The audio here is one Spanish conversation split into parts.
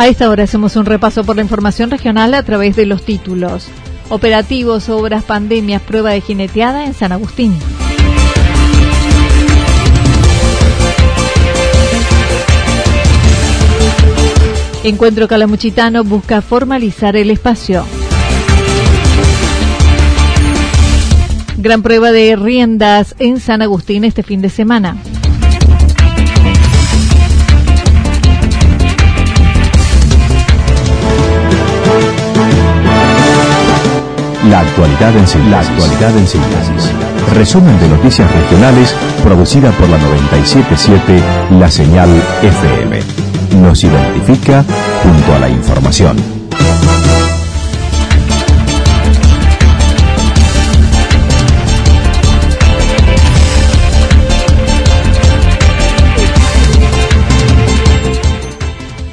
A esta hora hacemos un repaso por la información regional a través de los títulos. Operativos, obras, pandemias, prueba de jineteada en San Agustín. Encuentro Calamuchitano busca formalizar el espacio. Gran prueba de riendas en San Agustín este fin de semana. La actualidad en síntesis. La actualidad en síntesis. Resumen de noticias regionales producida por la 977 La Señal FM. Nos identifica junto a la información.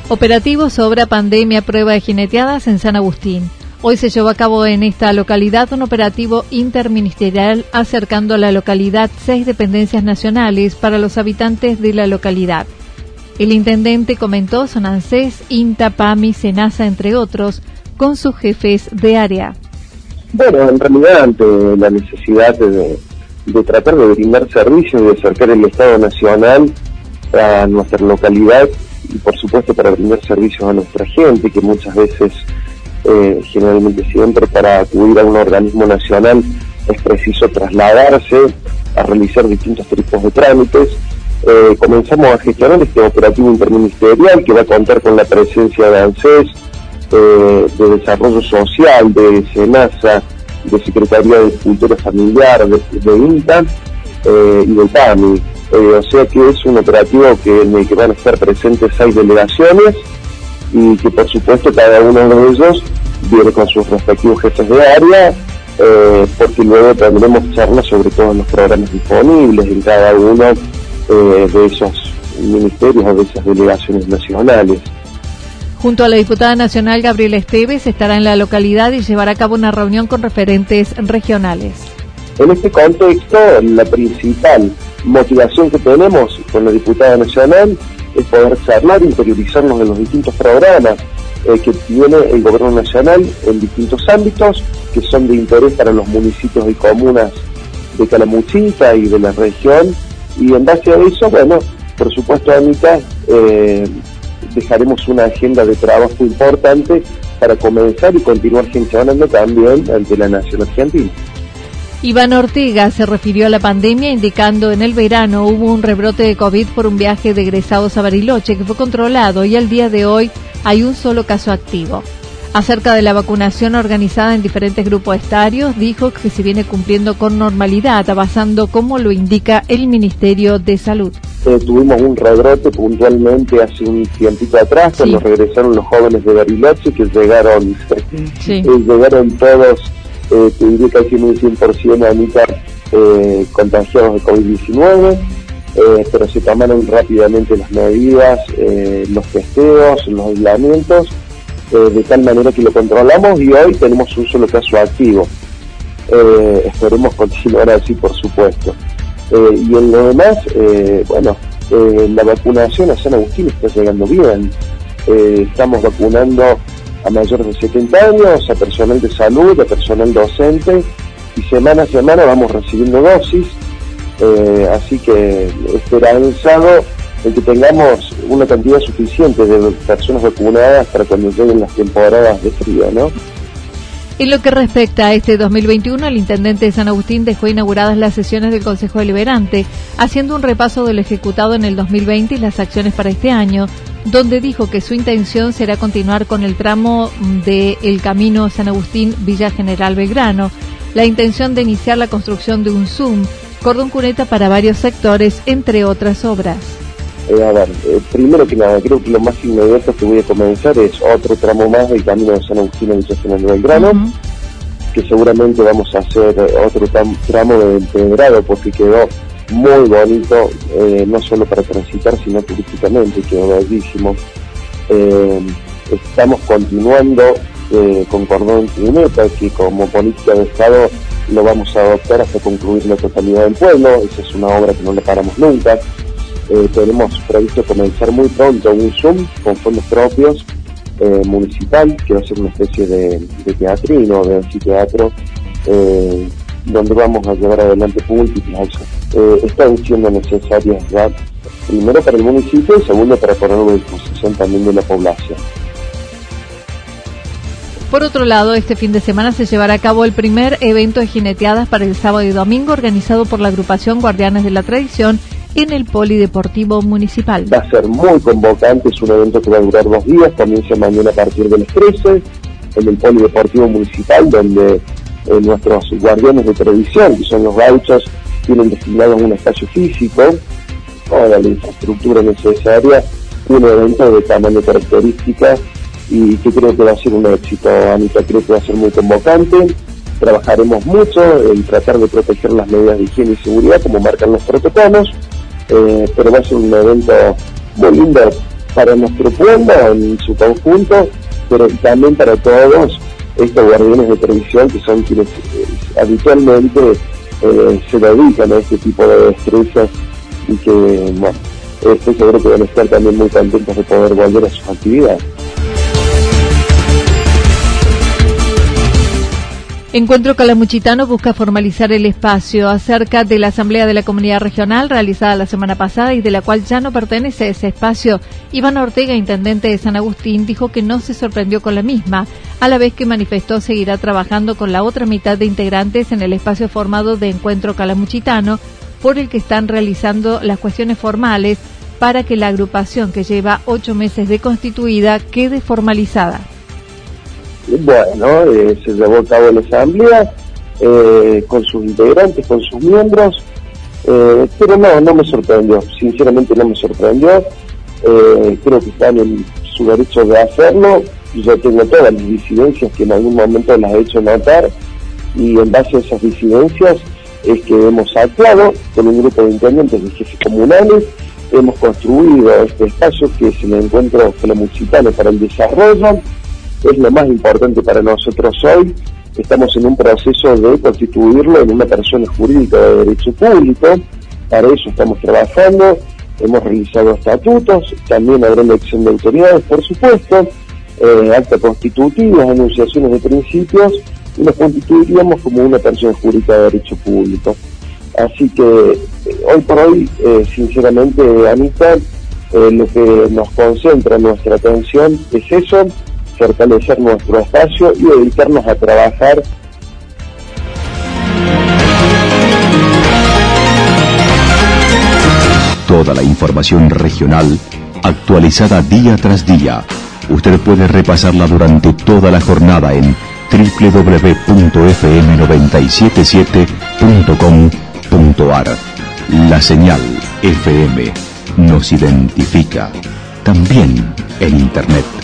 Operativo sobra pandemia prueba de jineteadas en San Agustín. Hoy se llevó a cabo en esta localidad un operativo interministerial acercando a la localidad seis dependencias nacionales para los habitantes de la localidad. El intendente comentó son ANSES, INTA, PAMI, SENASA, entre otros, con sus jefes de área. Bueno, en realidad ante la necesidad de, de tratar de brindar servicios y de acercar el Estado Nacional a nuestra localidad y por supuesto para brindar servicios a nuestra gente que muchas veces eh, generalmente siempre para acudir a un organismo nacional es preciso trasladarse a realizar distintos tipos de trámites. Eh, comenzamos a gestionar este operativo interministerial que va a contar con la presencia de ANSES, eh, de Desarrollo Social, de SENASA, de Secretaría de Cultura Familiar, de, INTA y de PAMI. o sea que es un operativo que, en el que van a estar presentes seis delegaciones y que por supuesto cada uno de ellos viene con sus respectivos jefes de área, eh, porque luego tendremos charlas sobre todos los programas disponibles en cada uno eh, de esos ministerios o de esas delegaciones nacionales. Junto a la diputada nacional Gabriela Esteves estará en la localidad y llevará a cabo una reunión con referentes regionales. En este contexto, la principal motivación que tenemos con la diputada nacional es poder charlar, interiorizarnos en los distintos programas eh, que tiene el gobierno nacional en distintos ámbitos que son de interés para los municipios y comunas de Calamuchita y de la región y en base a eso, bueno, por supuesto Anita, eh, dejaremos una agenda de trabajo importante para comenzar y continuar gestionando también ante la nación argentina. Iván Ortega se refirió a la pandemia indicando en el verano hubo un rebrote de COVID por un viaje de egresados a Bariloche que fue controlado y al día de hoy hay un solo caso activo. Acerca de la vacunación organizada en diferentes grupos estarios, dijo que se viene cumpliendo con normalidad, avanzando como lo indica el Ministerio de Salud. Eh, tuvimos un rebrote puntualmente hace un tiempito atrás, cuando regresaron los jóvenes de Bariloche, que llegaron, eh, llegaron todos eh, te diré casi un 100% Anita eh, contagiados de COVID-19, eh, pero se tomaron rápidamente las medidas, eh, los testeos, los aislamientos, de tal manera que lo controlamos y hoy tenemos un solo caso activo. esperemos continuar así, por supuesto. y en lo demás, bueno, la vacunación a San Agustín está llegando bien. estamos vacunando a mayores de 70 años, a personal de salud, a personal docente, y semana a semana vamos recibiendo dosis. Eh, así que esperanzado en que tengamos una cantidad suficiente de personas vacunadas para cuando lleguen las temporadas de frío, ¿no? En lo que respecta a este 2021, el intendente de San Agustín dejó inauguradas las sesiones del Consejo Deliberante, haciendo un repaso de lo ejecutado en el 2020 y las acciones para este año, donde dijo que su intención será continuar con el tramo de el camino San Agustín Villa General Belgrano, la intención de iniciar la construcción de un Zoom, cordón cuneta para varios sectores, entre otras obras. Eh, a ver, eh, primero que nada, creo que lo más inmediato que voy a comenzar es otro tramo más del camino de San Agustín a Villa General Belgrano, que seguramente vamos a hacer otro tramo de empedrado porque quedó muy bonito, eh, no solo para transitar, sino turísticamente, quedó bellísimo. Eh, estamos continuando con Cordón Trineta, que como política de Estado lo vamos a adoptar hasta concluir la totalidad del pueblo, esa es una obra que no le paramos nunca. tenemos previsto comenzar muy pronto un Zoom con fondos propios municipal, que va a ser una especie de, de teatrino, de anfiteatro, donde vamos a llevar adelante múltiples acciones eh, están siendo necesarias primero para el municipio y segundo para ponerlo a disposición también de la población. Por otro lado, este fin de semana se llevará a cabo el primer evento de jineteadas para el sábado y domingo organizado por la agrupación Guardianes de la Tradición en el Polideportivo Municipal. Va a ser muy convocante, es un evento que va a durar dos días, comienza mañana a partir de las 13 en el Polideportivo Municipal, donde eh, nuestros guardianes de tradición, que son los gauchos, tienen designado un espacio físico, toda la infraestructura necesaria, un evento de tamaño característica y que creo que va a ser un éxito, Anita, creo que va a ser muy convocante. Trabajaremos mucho en tratar de proteger las medidas de higiene y seguridad como marcan los protocolos, eh, pero va a ser un evento muy lindo para nuestro pueblo en su conjunto, pero también para todos estos guardianes de televisión que son quienes eh, habitualmente eh, se dedican a este tipo de destrezas y que, bueno, estoy seguro que van a estar también muy contentos de poder volver a sus actividades. Encuentro Calamuchitano busca formalizar el espacio acerca de la Asamblea de la Comunidad Regional realizada la semana pasada y de la cual ya no pertenece ese espacio. Iván Ortega, intendente de San Agustín, dijo que no se sorprendió con la misma, a la vez que manifestó seguirá trabajando con la otra mitad de integrantes en el espacio formado de Encuentro Calamuchitano, por el que están realizando las cuestiones formales para que la agrupación que lleva ocho meses de constituida quede formalizada. Bueno, eh, se llevó a cabo la asamblea eh, con sus integrantes, con sus miembros, eh, pero no, no me sorprendió, sinceramente no me sorprendió. creo que están en su derecho de hacerlo. Yo tengo todas las disidencias que en algún momento las he hecho notar y en base a esas disidencias es que hemos actuado con un grupo de intendentes de jefes comunales, hemos construido este espacio que es el encuentro municipal para el desarrollo, es lo más importante para nosotros hoy. Estamos en un proceso de constituirlo en una persona jurídica de derecho público. Para eso estamos trabajando. Hemos realizado estatutos, también habrá elección de autoridades, por supuesto, eh, acta constitutiva, enunciaciones de principios, y nos constituiríamos como una persona jurídica de derecho público. Así que eh, hoy por hoy, eh, sinceramente, Anita, eh, lo que nos concentra nuestra atención es eso, fortalecer nuestro espacio y dedicarnos a trabajar Toda la información regional actualizada día tras día. Usted puede repasarla durante toda la jornada en www.fm977.com.ar. La señal FM nos identifica también en Internet.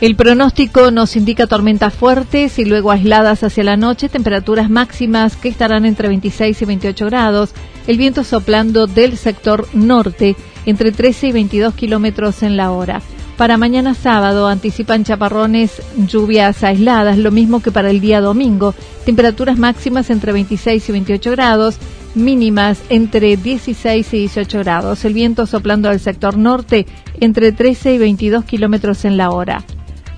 El pronóstico nos indica tormentas fuertes y luego aisladas hacia la noche, temperaturas máximas que estarán entre 26 y 28 grados, el viento soplando del sector norte entre 13 y 22 kilómetros en la hora. Para mañana sábado anticipan chaparrones, lluvias aisladas, lo mismo que para el día domingo, temperaturas máximas entre 26 y 28 grados, mínimas entre 16 y 18 grados, el viento soplando del sector norte entre 13 y 22 kilómetros en la hora.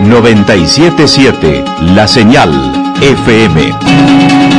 977 La Señal FM.